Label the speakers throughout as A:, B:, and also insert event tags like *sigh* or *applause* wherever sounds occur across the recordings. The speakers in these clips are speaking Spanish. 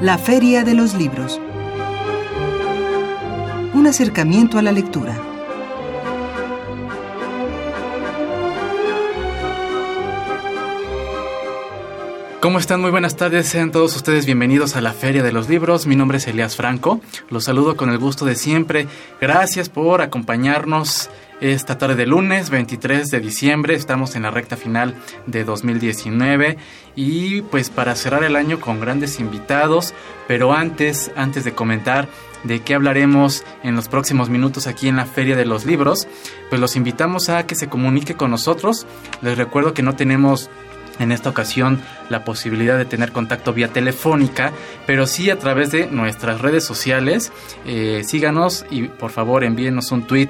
A: La Feria de los Libros. Un acercamiento a la lectura.
B: ¿Cómo están? Muy buenas tardes, sean todos ustedes bienvenidos a la Feria de los Libros. Mi nombre es Elias Franco, los saludo con el gusto de siempre. Gracias por acompañarnos esta tarde de lunes 23 de diciembre. Estamos en la recta final de 2019 y pues para cerrar el año con grandes invitados, pero antes, antes de comentar de qué hablaremos en los próximos minutos aquí en la Feria de los Libros, pues los invitamos a que se comunique con nosotros. Les recuerdo que no tenemos en esta ocasión la posibilidad de tener contacto vía telefónica, pero sí a través de nuestras redes sociales. Eh, síganos y por favor envíenos un tweet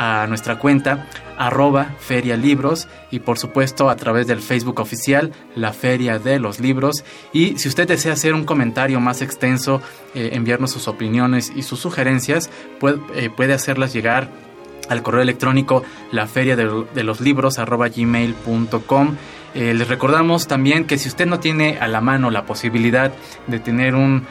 B: a nuestra cuenta arroba feria libros y por supuesto a través del Facebook oficial la feria de los libros. Y si usted desea hacer un comentario más extenso eh, enviarnos sus opiniones y sus sugerencias puede, eh, puede hacerlas llegar al correo electrónico la feria de, de los libros arroba gmail.com eh, les recordamos también que si usted no tiene a la mano la posibilidad de tener un,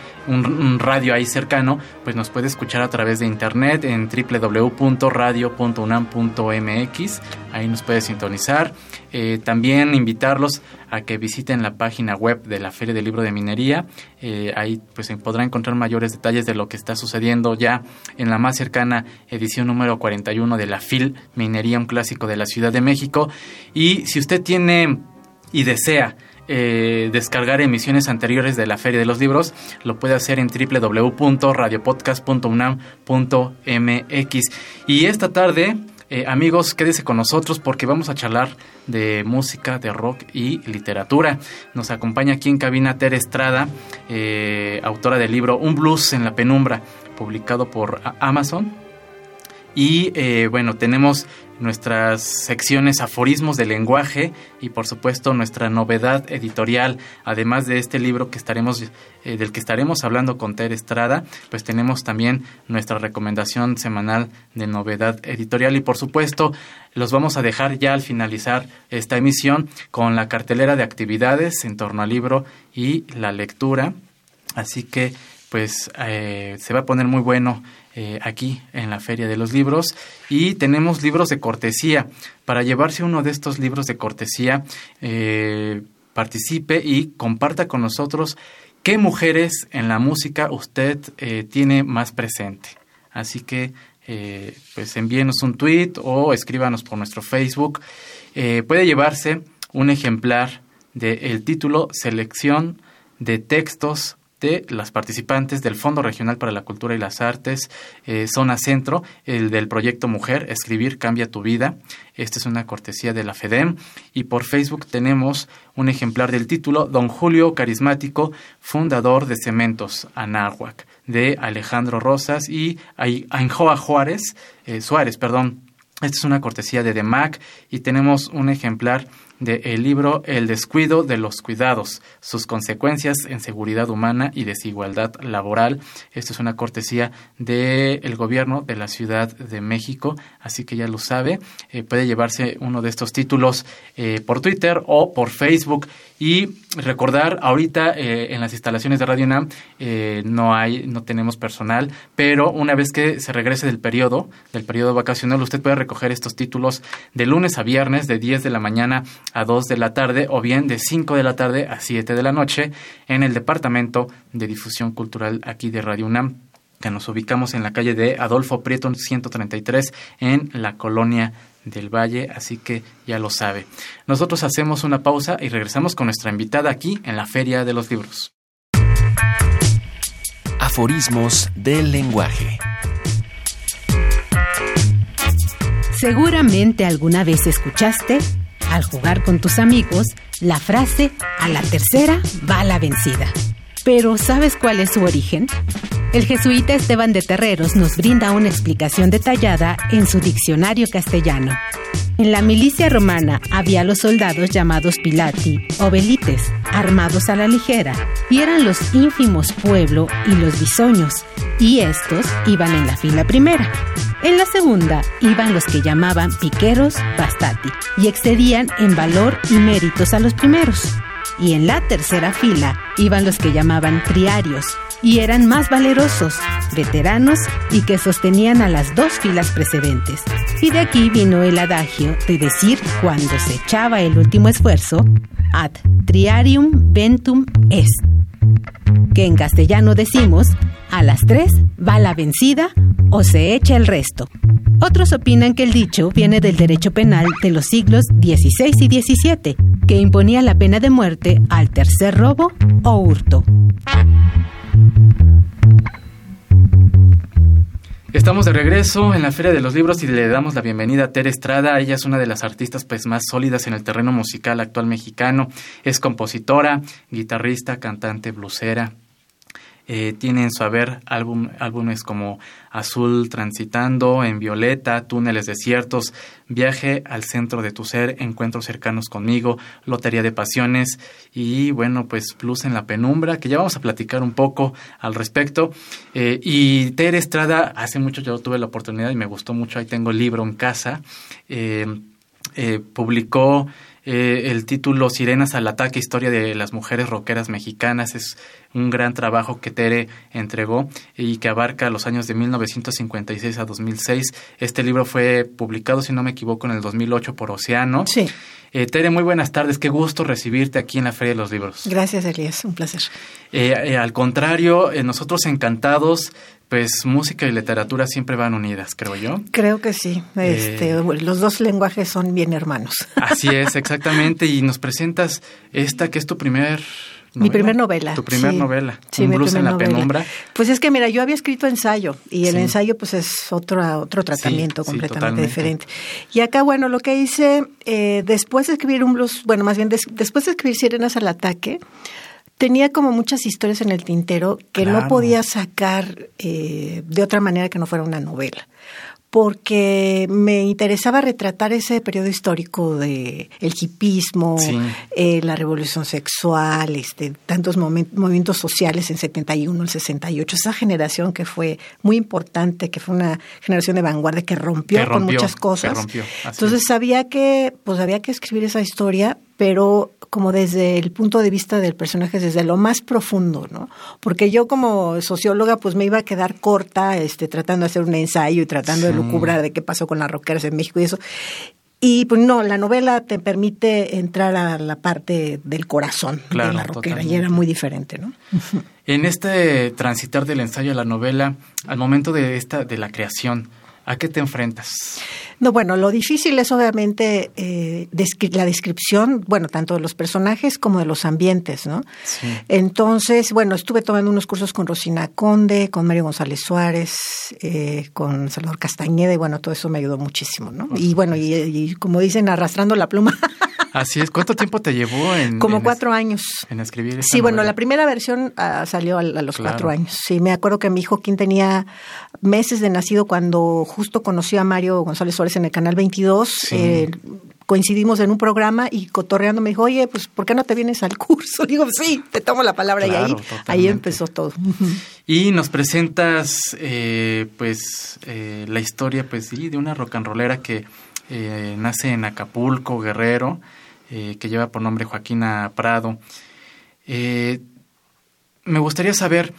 B: radio ahí cercano, pues nos puede escuchar a través de internet en www.radio.unam.mx. Ahí nos puede sintonizar. Eh, también invitarlos a que visiten la página web de la Feria del Libro de Minería. Eh, ahí pues podrá encontrar mayores detalles de lo que está sucediendo ya en la más cercana edición número 41 de la FIL Minería, un clásico de la Ciudad de México. Y si usted tiene y desea eh, descargar emisiones anteriores de la Feria de los Libros, lo puede hacer en www.radiopodcast.unam.mx. Y esta tarde, eh, amigos, quédese con nosotros porque vamos a charlar de música, de rock y literatura. Nos acompaña aquí en cabina Tere Estrada, eh, autora del libro Un blues en la penumbra, publicado por Amazon. Y bueno, tenemos nuestras secciones aforismos de lenguaje y por supuesto nuestra novedad editorial. Además de este libro que estaremos, eh, del que estaremos hablando con Ter Estrada, pues tenemos también nuestra recomendación semanal de novedad editorial y por supuesto los vamos a dejar ya al finalizar esta emisión con la cartelera de actividades en torno al libro y la lectura. Así que pues eh, se va a poner muy bueno eh, aquí en la Feria de los Libros y tenemos libros de cortesía. Para llevarse uno de estos libros de cortesía, eh, participe y comparta con nosotros qué mujeres en la música usted eh, tiene más presente. Así que pues envíenos un tweet o escríbanos por nuestro Facebook. puede llevarse un ejemplar del título Selección de textos de las participantes del Fondo Regional para la Cultura y las Artes, eh, Zona Centro, el del proyecto Mujer, Escribir Cambia tu Vida. Esta es una cortesía de la FEDEM. Y por Facebook tenemos un ejemplar del título Don Julio Carismático, fundador de Cementos Anáhuac, de Alejandro Rosas y Ainhoa Juárez, eh, Suárez, perdón. Esta es una cortesía de DEMAC y tenemos un ejemplar del libro El descuido de los cuidados, sus consecuencias en seguridad humana y desigualdad laboral. Esto es una cortesía del gobierno de la Ciudad de México, así que ya lo sabe. Eh, puede llevarse uno de estos títulos eh, por Twitter o por Facebook. Y recordar, ahorita eh, en las instalaciones de Radio NAM no hay, no tenemos personal, pero una vez que se regrese del periodo, del periodo vacacional, usted puede recoger estos títulos de lunes a viernes de 10 de la mañana a 2 de la tarde o bien de 5 de la tarde a 7 de la noche en el Departamento de Difusión Cultural aquí de Radio UNAM que nos ubicamos en la calle de Adolfo Prieto 133 en la colonia del Valle, así que ya lo sabe. Nosotros hacemos una pausa y regresamos con nuestra invitada aquí en la Feria de los Libros.
C: Aforismos del lenguaje.
D: Seguramente alguna vez escuchaste al jugar con tus amigos, la frase a la tercera va la vencida. Pero ¿sabes cuál es su origen? El jesuita Esteban de Terreros nos brinda una explicación detallada en su diccionario castellano. En la milicia romana había los soldados llamados pilati o velites, armados a la ligera, y eran los ínfimos pueblo y los bisoños, y estos iban en la fila primera. En la segunda iban los que llamaban piqueros bastati y excedían en valor y méritos a los primeros. Y en la tercera fila iban los que llamaban triarios, y eran más valerosos, veteranos y que sostenían a las dos filas precedentes. Y de aquí vino el adagio de decir cuando se echaba el último esfuerzo, ad triarium ventum est, que en castellano decimos, a las tres va la vencida o se echa el resto. Otros opinan que el dicho viene del derecho penal de los siglos XVI y XVII, que imponía la pena de muerte al tercer robo o hurto.
B: Estamos de regreso en la Feria de los Libros y le damos la bienvenida a Tere Estrada. Ella es una de las artistas pues más sólidas en el terreno musical actual mexicano. Es compositora, guitarrista, cantante, blusera, eh, su haber álbum, álbumes como Azul Transitando, En Violeta, Túneles Desiertos, Viaje al Centro de tu Ser, Encuentros Cercanos conmigo, Lotería de Pasiones y bueno, pues Plus en la Penumbra, que ya vamos a platicar un poco al respecto. Eh, y Tere Estrada, hace mucho yo tuve la oportunidad y me gustó mucho, ahí tengo el libro en casa, eh, publicó eh, el título Sirenas al ataque, historia de las mujeres rockeras mexicanas. Es un gran trabajo que Tere entregó y que abarca los años de 1956 a 2006. Este libro fue publicado, si no me equivoco, en el 2008 por Océano.
E: Sí.
B: Eh, Tere, muy buenas tardes. Qué gusto recibirte aquí en la Feria de los Libros.
E: Gracias, Elías. Un placer.
B: Eh, al contrario, nosotros encantados pues música y literatura siempre van unidas, creo yo.
E: Creo que sí. Este, eh, los dos lenguajes son bien hermanos.
B: Así es, *laughs* exactamente. Y nos presentas esta que es tu primer
E: Mi primer novela.
B: Tu primer novela. Sí, Un blues en la penumbra.
E: Pues es que mira, yo había escrito ensayo y el ensayo pues es otro, otro tratamiento completamente diferente. Y acá, bueno, lo que hice eh, después de escribir un blues, bueno, más bien después de escribir Sirenas al Ataque, tenía como muchas historias en el tintero que no podía sacar eh, de otra manera que no fuera una novela porque me interesaba retratar ese periodo histórico de el hipismo, eh, la revolución sexual, este, tantos movimientos sociales en 71, el 68, esa generación que fue muy importante, que fue una generación de vanguardia que rompió, con muchas cosas. Entonces sabía que, pues había que escribir esa historia, pero como desde el punto de vista del personaje, desde lo más profundo, ¿no? Porque yo como socióloga, pues me iba a quedar corta, este, tratando de hacer un ensayo y tratando de lucubrar de qué pasó con las rockeras en México y eso. Y pues no, la novela te permite entrar a la parte del corazón de la rockera y era muy diferente, ¿no?
B: En este transitar del ensayo a la novela, al momento de esta de la creación, ¿A qué te enfrentas?
E: No, bueno, lo difícil es obviamente eh, la descripción, bueno, tanto de los personajes como de los ambientes, ¿no? Sí. Entonces, bueno, estuve tomando unos cursos con Rosina Conde, con Mario González Suárez, eh, con Salvador Castañeda, y bueno, todo eso me ayudó muchísimo, ¿no? Y bueno, y, como dicen, arrastrando la pluma. *laughs*
B: Así es. ¿Cuánto tiempo te llevó en...?
E: Como cuatro años.
B: En escribir
E: Sí, bueno, la primera versión ah, salió a, los cuatro años. Sí, me acuerdo que mi hijo, quien tenía meses de nacido cuando justo conocí a Mario González Suárez en el Canal 22. Eh, coincidimos en un programa y cotorreando me dijo, oye, pues ¿por qué no te vienes al curso? *laughs* Digo, sí, te tomo la palabra y ahí, ahí empezó todo.
B: Y nos presentas eh, pues eh, la historia pues sí, de una rock and rollera que nace en Acapulco, Guerrero, que lleva por nombre Joaquina Prado. me gustaría saber,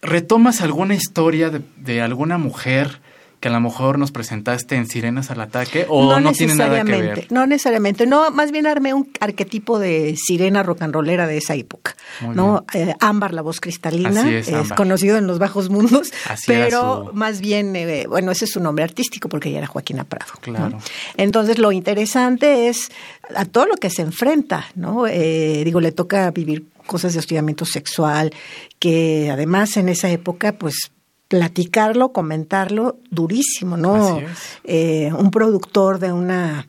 B: ¿retomas alguna historia de, de alguna mujer? Que a lo mejor nos presentaste en Sirenas al Ataque o no, tiene nada que ver?
E: No necesariamente, no, más bien armé un arquetipo de sirena rock and rollera de esa época, ¿no? Eh, Ámbar, la voz cristalina, es, conocido en los bajos mundos, pero más bien, eh, bueno, ese es su nombre artístico porque ella era Joaquina Prado. Claro. Entonces, lo interesante es a todo lo que se enfrenta, ¿no? Eh, digo, le toca vivir cosas de hostigamiento sexual, que además en esa época, pues platicarlo, comentarlo, durísimo, ¿no? Eh, un productor de una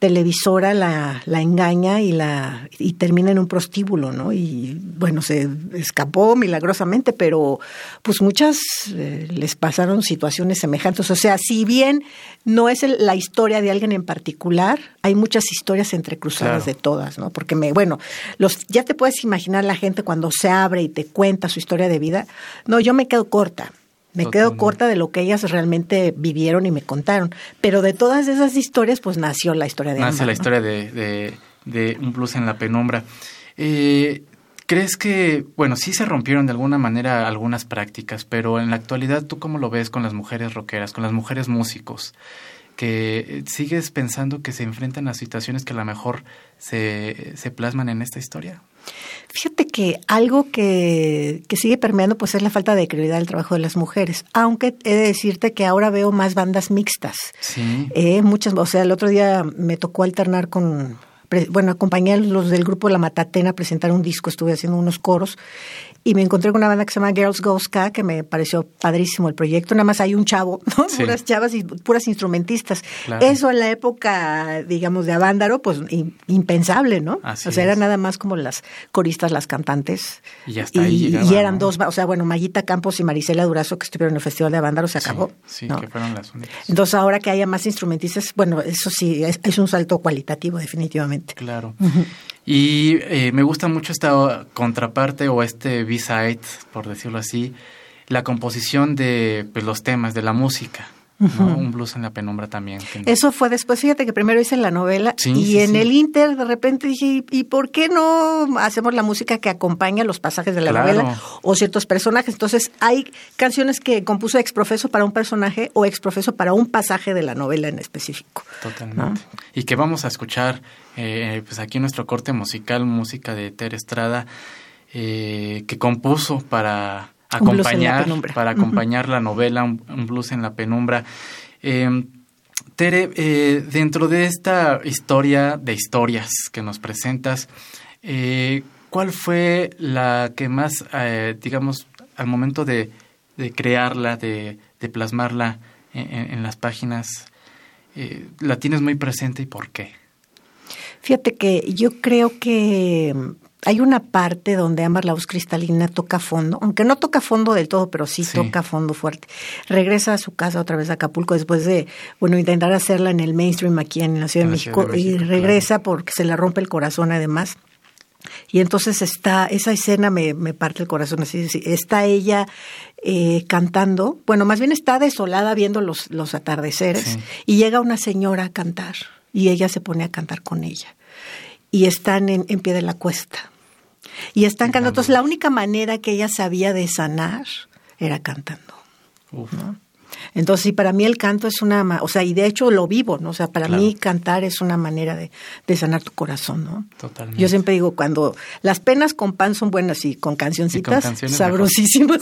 E: televisora la, la engaña y la y termina en un prostíbulo, ¿no? Y bueno, se escapó milagrosamente, pero pues muchas eh, les pasaron situaciones semejantes. O sea, si bien no es la historia de alguien en particular, hay muchas historias entrecruzadas de todas, ¿no? Porque me, bueno, los ya te puedes imaginar la gente cuando se abre y te cuenta su historia de vida. No, yo me quedo corta. Me quedo corta de lo que ellas realmente vivieron y me contaron. Pero de todas esas historias, pues nació la historia de
B: Nace la historia de, de, Un Plus en la Penumbra. Eh, ¿Crees que, bueno, sí se rompieron de alguna manera algunas prácticas, pero en la actualidad tú cómo lo ves con las mujeres rockeras, con las mujeres músicos? que sigues pensando que se enfrentan a situaciones que a lo mejor se, se plasman en esta historia?
E: Fíjate que algo que, que, sigue permeando pues es la falta de credibilidad del trabajo de las mujeres, aunque he de decirte que ahora veo más bandas mixtas.
B: Sí.
E: Eh, muchas, o sea, el otro día me tocó alternar con, bueno, acompañé a los del grupo La Matatena a presentar un disco, estuve haciendo unos coros y me encontré con una banda que se llama Girls Go Ska, que me pareció padrísimo el proyecto. Nada más hay un chavo, ¿no? Puras chavas y puras instrumentistas. Eso en la época, digamos, de Avándaro, pues impensable, ¿no? o sea, era nada más como las coristas, las cantantes.
B: Y ya está y, y
E: eran dos, o sea, bueno, Mayita Campos y Marisela Durazo que estuvieron en el Festival de Avándaro, se acabó.
B: Sí, que fueron las únicas.
E: Entonces, ahora que haya más instrumentistas, bueno, eso sí, es, un salto cualitativo, definitivamente.
B: Claro. Y eh, me gusta mucho esta contraparte o este B-side, por decirlo así, la composición de pues, los temas, de la música. Un blues en la penumbra también.
E: Eso fue después, fíjate que primero hice la novela y en el Inter de repente dije, ¿y por qué no hacemos la música que acompaña los pasajes de la novela o ciertos personajes? Entonces hay canciones que compuso exprofeso para un personaje o exprofeso para un pasaje de la novela en específico.
B: Totalmente. Y que vamos a escuchar eh, pues aquí nuestro corte musical, música de Ter Estrada, eh, que compuso para acompañar, para acompañar la novela, un, blues en la penumbra. Eh, Tere, eh, dentro de esta historia de historias que nos presentas, ¿cuál fue la que más, digamos, al momento de, crearla, de, plasmarla en las páginas, la tienes muy presente y por qué?
E: Fíjate que yo creo que hay una parte donde Amber Laus Cristalina toca fondo, aunque no toca fondo del todo, pero sí, toca fondo fuerte. Regresa a su casa otra vez a Acapulco después de, bueno, intentar hacerla en el mainstream aquí en la Ciudad, de, México, y regresa porque se le rompe el corazón además. Y entonces está, esa escena me, me parte el corazón, así, está ella eh, cantando, bueno, más bien está desolada viendo los, los atardeceres y llega una señora a cantar y ella se pone a cantar con ella. Y están en, pie de la cuesta. Y están cantando. Entonces, la única manera que ella sabía de sanar era cantando. Entonces, sí, para mí el canto es una, o sea, y de hecho lo vivo, ¿no? O sea, para mí cantar es una manera de, sanar tu corazón, ¿no?
B: Totalmente.
E: Yo siempre digo, cuando las penas con pan son buenas y con cancioncitas sabrosísimas.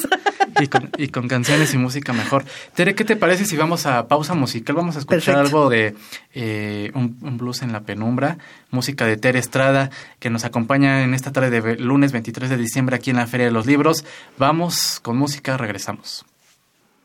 B: Y con, canciones y música mejor. Tere, ¿qué te parece si vamos a pausa musical? Vamos a escuchar algo de eh, un, un, blues en la penumbra, música de Tere Estrada, que nos acompaña en esta tarde de lunes 23 de diciembre aquí en la Feria de los Libros. Vamos con música, regresamos.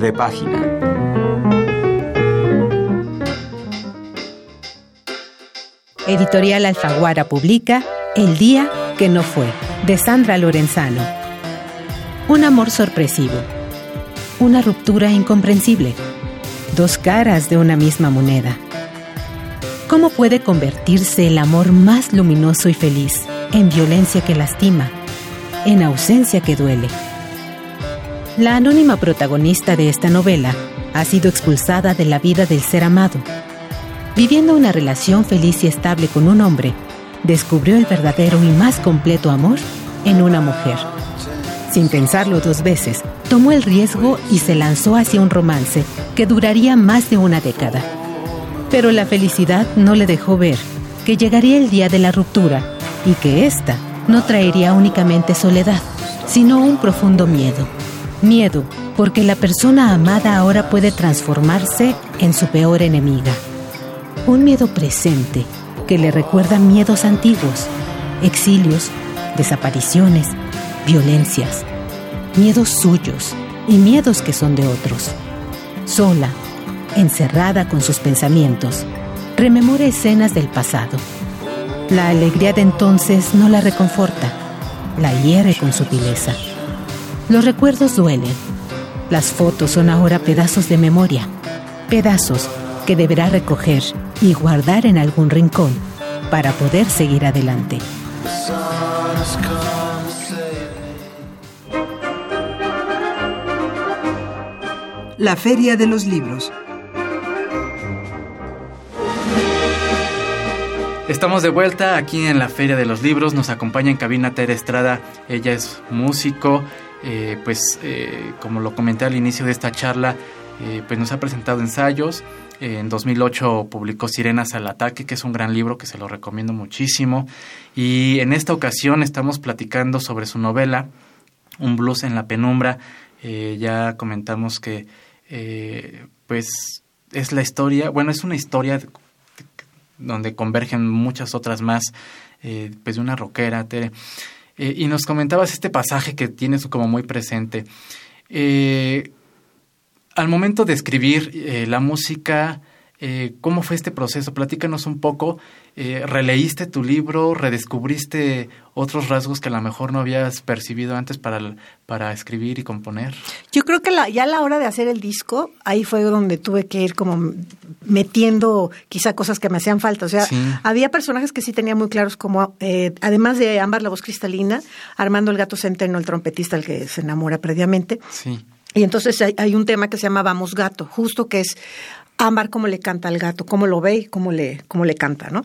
C: de página.
D: Editorial Alfaguara publica El día que no fue, de Sandra Lorenzano. Un amor sorpresivo. Una ruptura incomprensible. Dos caras de una misma moneda. ¿Cómo puede convertirse el amor más luminoso y feliz en violencia que lastima, en ausencia que duele? La anónima protagonista de esta novela ha sido expulsada de la vida del ser amado Viviendo una relación feliz y estable con un hombre, descubrió el verdadero y más completo amor en una mujer. Sin pensarlo dos veces, tomó el riesgo y se lanzó hacia un romance que duraría más de una década. Pero la felicidad no le dejó ver que llegaría el día de la ruptura y que ésta no traería únicamente soledad, sino un profundo miedo. Miedo porque la persona amada ahora puede transformarse en su peor enemiga un miedo presente que le recuerda miedos antiguos, exilios, desapariciones, violencias, miedos suyos y miedos que son de otros. Sola, encerrada con sus pensamientos, rememora escenas del pasado. La alegría de entonces no la reconforta, la hiere con sutileza. Los recuerdos duelen. Las fotos son ahora pedazos de memoria, pedazos que deberá recoger y guardar en algún rincón para poder seguir adelante.
A: La Feria de los Libros.
B: Estamos de vuelta aquí en la Feria de los Libros. Nos acompaña en cabina Tere Estrada. Ella es músico. Eh, pues eh, como lo comenté al inicio de esta charla, eh, pues nos ha presentado ensayos, en 2008 publicó Sirenas al Ataque, que es un gran libro que se lo recomiendo muchísimo. Y en esta ocasión estamos platicando sobre su novela, Un blues en la penumbra. Eh, ya comentamos que, eh, pues, es la historia, bueno, es una historia donde convergen muchas otras más, eh, pues, de una rockera, Tere. Y nos comentabas este pasaje que tienes como muy presente. Eh, al momento de escribir eh, la música, eh, ¿cómo fue este proceso? Platícanos un poco. Eh, ¿Releíste tu libro? ¿Redescubriste otros rasgos que a lo mejor no habías percibido antes para, para escribir y componer?
E: Yo creo que la, ya a la hora de hacer el disco, ahí fue donde tuve que ir como metiendo quizá cosas que me hacían falta. O sea, había personajes que sí tenía muy claros, como además de Ámbar, la voz cristalina, Armando el gato centeno, el trompetista, el que se enamora previamente. Sí y entonces hay, un tema que se llama Vamos Gato, justo que es Ámbar cómo le canta al gato, cómo lo ve y cómo le, cómo le canta, ¿no?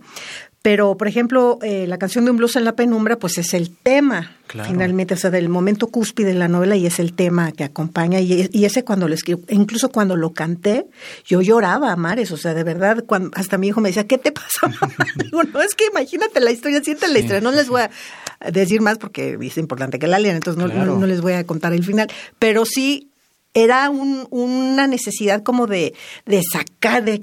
E: Pero, por ejemplo, eh, la canción de un blues en la penumbra, pues es el tema, finalmente, o sea, del momento cúspide de la novela y es el tema que acompaña. Y, ese cuando lo escribo, incluso cuando lo canté, yo lloraba a mares, o sea, de verdad, cuando, hasta mi hijo me decía, ¿qué te pasa? *laughs* Digo, no, es que imagínate la historia, siente la historia, no les voy a decir más porque es importante que la lean, entonces no, no les voy a contar el final, pero sí era un, una necesidad como de, de sacar del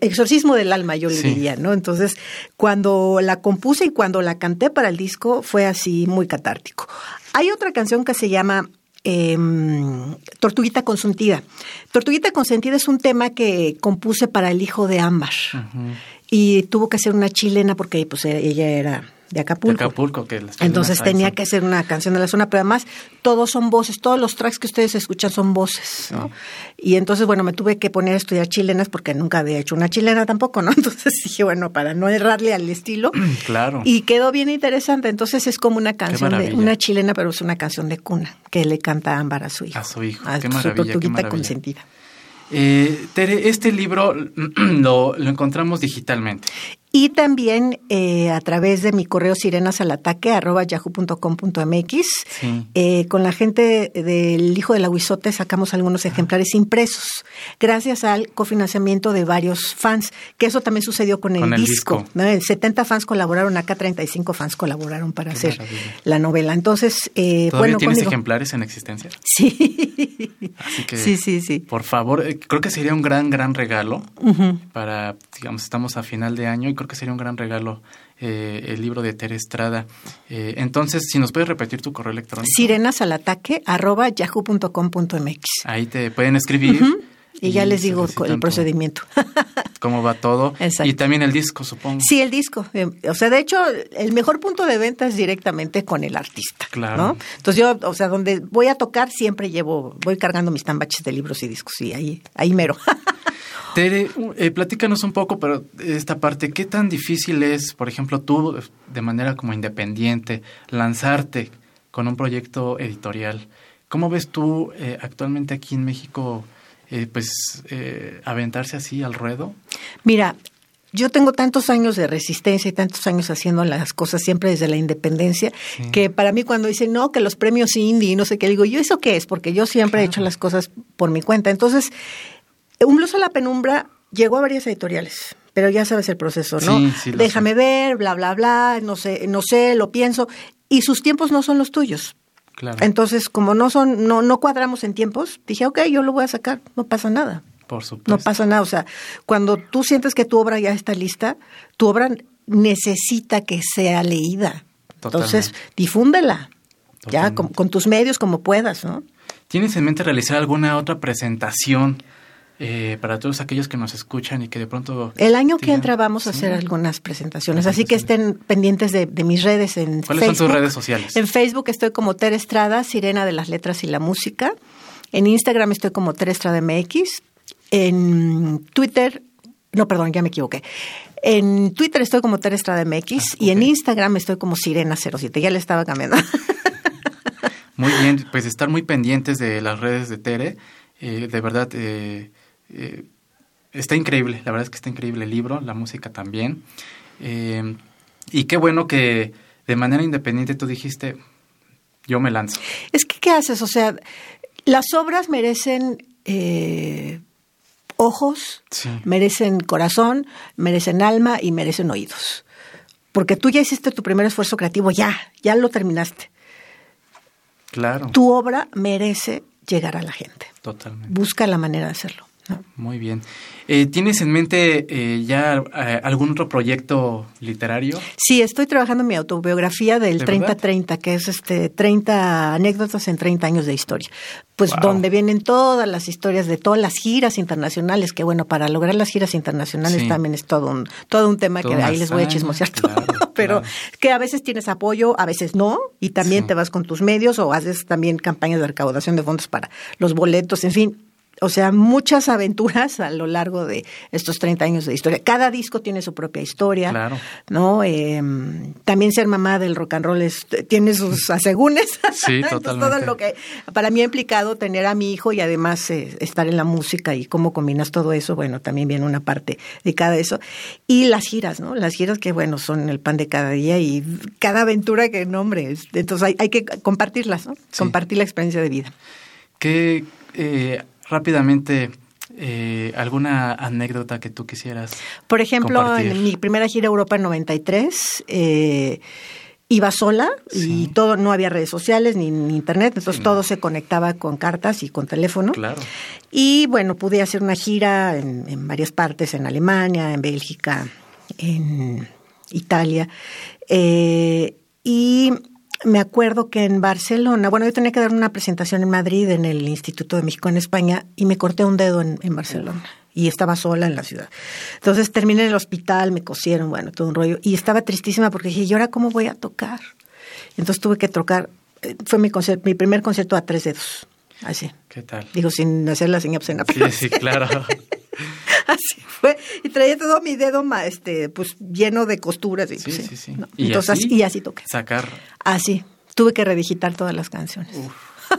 E: exorcismo del alma, yo le diría, ¿no? Entonces, cuando la compuse y cuando la canté para el disco, fue así muy catártico. Hay otra canción que se llama em, Tortuguita Consentida. Tortuguita Consentida es un tema que compuse para el hijo de Ámbar. Y tuvo que ser una chilena porque pues ella era de Acapulco.
B: Acapulco, que
E: Entonces tenía que ser una canción de la zona, pero además todos son voces, todos los tracks que ustedes escuchan son voces, ¿no? Y entonces, bueno, me tuve que poner a estudiar chilenas porque nunca había hecho una chilena tampoco, ¿no? *laughs* Entonces dije, bueno, para no errarle al estilo. *clears throat*
B: claro.
E: Y quedó bien interesante. Entonces es como una canción de una chilena, pero es una canción de cuna que le canta Ámbar a su hijo.
B: A su hijo. A qué su
E: tortuguita consentida.
B: Eh, Tere, este libro *clears throat* lo, lo, encontramos digitalmente
E: y también eh, a través de mi correo sirenasalataque arroba yahoo.com.mx. Eh, con la gente del Hijo del Aguizote sacamos algunos ejemplares impresos, gracias al cofinanciamiento de varios fans, que eso también sucedió con el, disco. 70 fans colaboraron, acá 35 fans colaboraron para hacer la novela. Entonces,
B: eh, ¿Todavía tienes ejemplares en existencia?
E: Sí. Así que, sí, sí, sí.
B: Por favor, eh, creo que sería un gran, gran regalo para, digamos, estamos a final de año y creo que sería un gran regalo eh, el libro de Tere Estrada. Eh, entonces, si nos puedes repetir tu correo electrónico.
E: Sirenas al ataque arroba yahoo.com.mx.
B: Ahí te pueden escribir.
E: y, ya les digo el procedimiento. *laughs*
B: ¿Cómo va todo? Y también el disco, supongo.
E: Sí, el disco. Eh, o sea, de hecho, el mejor punto de venta es directamente con el artista. Claro. Entonces yo, o sea, donde voy a tocar siempre llevo, voy cargando mis tambaches de libros y discos y ahí, ahí mero. *laughs*
B: Tere, eh, platícanos un poco, pero esta parte, ¿qué tan difícil es, por ejemplo, tú de manera como independiente, lanzarte con un proyecto editorial? ¿Cómo ves tú eh, actualmente aquí en México, eh, pues, aventarse así al ruedo?
E: Mira, yo tengo tantos años de resistencia y tantos años haciendo las cosas siempre desde la independencia, que para mí cuando dicen, no, que los premios indie y no sé qué, digo, ¿yo eso qué es? Porque yo siempre he hecho las cosas por mi cuenta. Entonces, un blues a la penumbra llegó a varias editoriales, pero ya sabes el proceso, ¿no? Déjame ver, bla, bla, bla, no sé, no sé, lo pienso. Y sus tiempos no son los tuyos. Claro. Entonces, como no son, no, no cuadramos en tiempos, dije, ok, yo lo voy a sacar, no pasa nada.
B: Por supuesto.
E: No pasa nada. O sea, cuando tú sientes que tu obra ya está lista, tu obra necesita que sea leída. Entonces, difúndela. Ya, con, con, tus medios como puedas, ¿no?
B: ¿Tienes en mente realizar alguna otra presentación eh, para todos aquellos que nos escuchan y que de pronto...
E: El año que entra vamos a hacer algunas presentaciones, así que estén pendientes de, mis redes en
B: ¿Cuáles son tus redes sociales?
E: En Facebook estoy como Ter Estrada, Sirena de las Letras y la Música. En Instagram estoy como Ter Estrada MX. En Twitter, no, perdón, ya me equivoqué. En Twitter estoy como Ter Estrada MX ah, y en Instagram estoy como Sirena07. Ya le estaba cambiando. *laughs*
B: Muy bien, pues estar muy pendientes de las redes de Tere. Eh, de verdad, eh, eh, está increíble, la verdad es que está increíble el libro, la música también. Eh, y qué bueno que de manera independiente tú dijiste, yo me lanzo.
E: Es que, ¿qué haces? O sea, las obras merecen eh, ojos, merecen corazón, merecen alma y merecen oídos. Porque tú ya hiciste tu primer esfuerzo creativo, ya, ya lo terminaste.
B: Claro.
E: Tu obra merece llegar a la gente.
B: Totalmente.
E: Busca la manera de hacerlo.
B: Muy bien. Eh, ¿Tienes en mente eh, ya eh, algún otro proyecto literario?
E: Sí, estoy trabajando en mi autobiografía del 3030, que es este 30 anécdotas en 30 años de historia. Pues donde vienen todas las historias de todas las giras internacionales, que bueno, para lograr las giras internacionales también es todo un, todo un tema que ahí les voy a chismosear todo, *laughs* pero que a veces tienes apoyo, a veces no, y también te vas con tus medios o haces también campañas de recaudación de fondos para los boletos, en fin, o sea, muchas aventuras a lo largo de estos 30 años de historia. Cada disco tiene su propia historia, claro. ¿no? Em, también ser mamá del rock and roll tiene sus *laughs* asegúnes. *laughs*
B: Sí, totalmente.
E: todo lo que para mí ha implicado tener a mi hijo y además eh, estar en la música y cómo combinas todo eso, bueno, también viene una parte de cada eso. Y las giras, ¿no? Las giras que, bueno, son el pan de cada día y cada aventura que nombre. Entonces hay, hay que compartirlas, ¿no? Compartir la experiencia de vida.
B: ¿Qué eh, rápidamente, eh, ¿alguna anécdota que tú quisieras?
E: Por ejemplo, en mi primera gira a Europa en 93, eh, iba sola y todo, no había redes sociales ni, internet, entonces todo se conectaba con cartas y con teléfono.
B: Claro.
E: Y bueno, pude hacer una gira en, varias partes, en Alemania, en Bélgica, en Italia. Eh, y me acuerdo que en Barcelona, bueno, yo tenía que dar una presentación en Madrid, en el Instituto de México en España, y me corté un dedo en, Barcelona. Y estaba sola en la ciudad. Entonces terminé en el hospital, me cosieron, bueno, todo un rollo. Y estaba tristísima porque dije, ¿y ahora cómo voy a tocar? Entonces tuve que tocar, eh, fue mi, mi primer concierto a tres dedos. Así.
B: ¿Qué tal?
E: Digo, sin hacer la señal obscena. *laughs*
B: Sí, sí, claro. *laughs* *laughs*
E: así fue. Y traía todo mi dedo este, pues, lleno de costuras. Y,
B: sí, sí, sí.
E: ¿Y Entonces, así, y así toqué.
B: Sacar.
E: Así. Tuve que redigitar todas las canciones.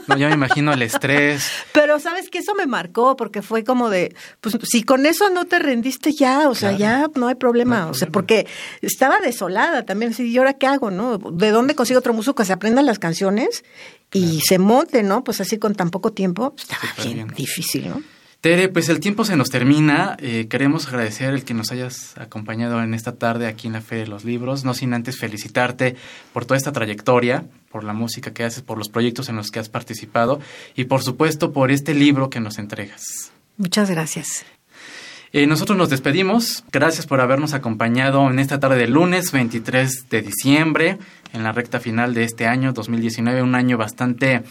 B: No, ya me imagino el estrés. *laughs*
E: Pero sabes que eso me marcó porque fue como de, pues si con eso no te rendiste ya, o sea, ya no hay problema, o sea, porque estaba desolada también, así, ¿y ahora qué hago, no? ¿De dónde consigo otro músico que se aprenda las canciones y se monte, no? Pues así con tan poco tiempo, estaba bien, difícil, ¿no?
B: Tere, pues el tiempo se nos termina. Eh, queremos agradecer el que nos hayas acompañado en esta tarde aquí en la Fe de los Libros, no sin antes felicitarte por toda esta trayectoria, por la música que haces, por los proyectos en los que has participado y por supuesto por este libro que nos entregas.
E: Muchas gracias.
B: Eh, nosotros nos despedimos. Gracias por habernos acompañado en esta tarde de lunes 23 de diciembre, en la recta final de este año 2019, un año bastante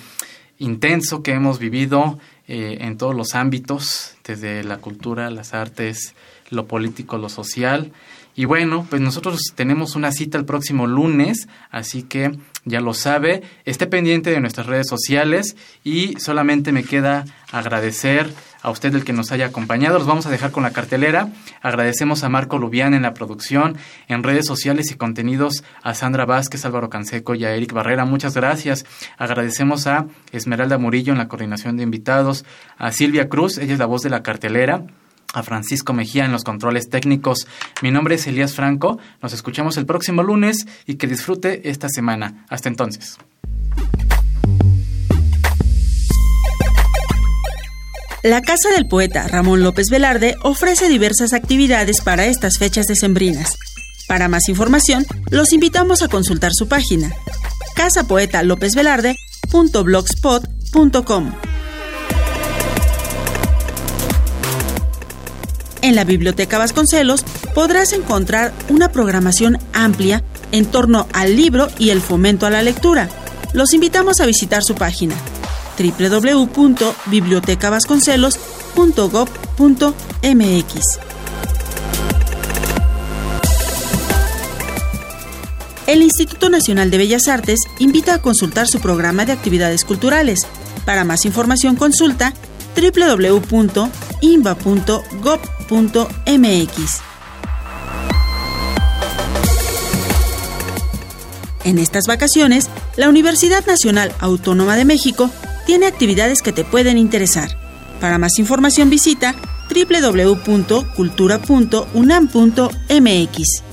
B: intenso que hemos vivido eh, en todos los ámbitos, desde la cultura, las artes, lo político, lo social. Y bueno, pues nosotros tenemos una cita el próximo lunes, así que ya lo sabe, esté pendiente de nuestras redes sociales y solamente me queda agradecer a usted el que nos haya acompañado. Los vamos a dejar con la cartelera. Agradecemos a Marco Lubián en la producción, en redes sociales y contenidos, a Sandra Vázquez, Álvaro Canseco y a Eric Barrera. Muchas gracias. Agradecemos a Esmeralda Murillo en la coordinación de invitados, a Silvia Cruz, ella es la voz de la cartelera a Francisco Mejía en los controles técnicos. Mi nombre es Elías Franco. Nos escuchamos el próximo lunes y que disfrute esta semana. Hasta entonces.
F: La Casa del Poeta Ramón López Velarde ofrece diversas actividades para estas fechas decembrinas. Para más información, los invitamos a consultar su página casapoetalopezvelarde.blogspot.com. En la Biblioteca Vasconcelos podrás encontrar una programación amplia en torno al libro y el fomento a la lectura. Los invitamos a visitar su página www.bibliotecavasconcelos.gov.mx. El Instituto Nacional de Bellas Artes invita a consultar su programa de actividades culturales. Para más información consulta www.imba.gov.mx. En estas vacaciones, la Universidad Nacional Autónoma de México tiene actividades que te pueden interesar. Para más información visita www.cultura.unam.mx.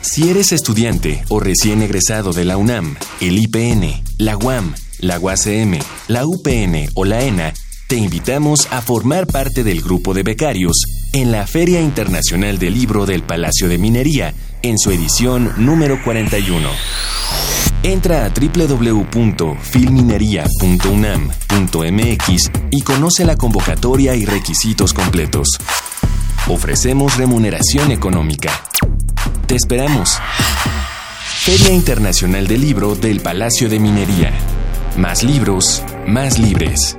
C: Si eres estudiante o recién egresado de la UNAM, el IPN, la UAM, la UACM, la UPN o la ENA, te invitamos a formar parte del grupo de becarios en la Feria Internacional del Libro del Palacio de Minería en su edición número 41. Entra a www.filminería.unam.mx y conoce la convocatoria y requisitos completos. Ofrecemos remuneración económica. Te esperamos. Feria Internacional del Libro del Palacio de Minería. Más libros, más libres.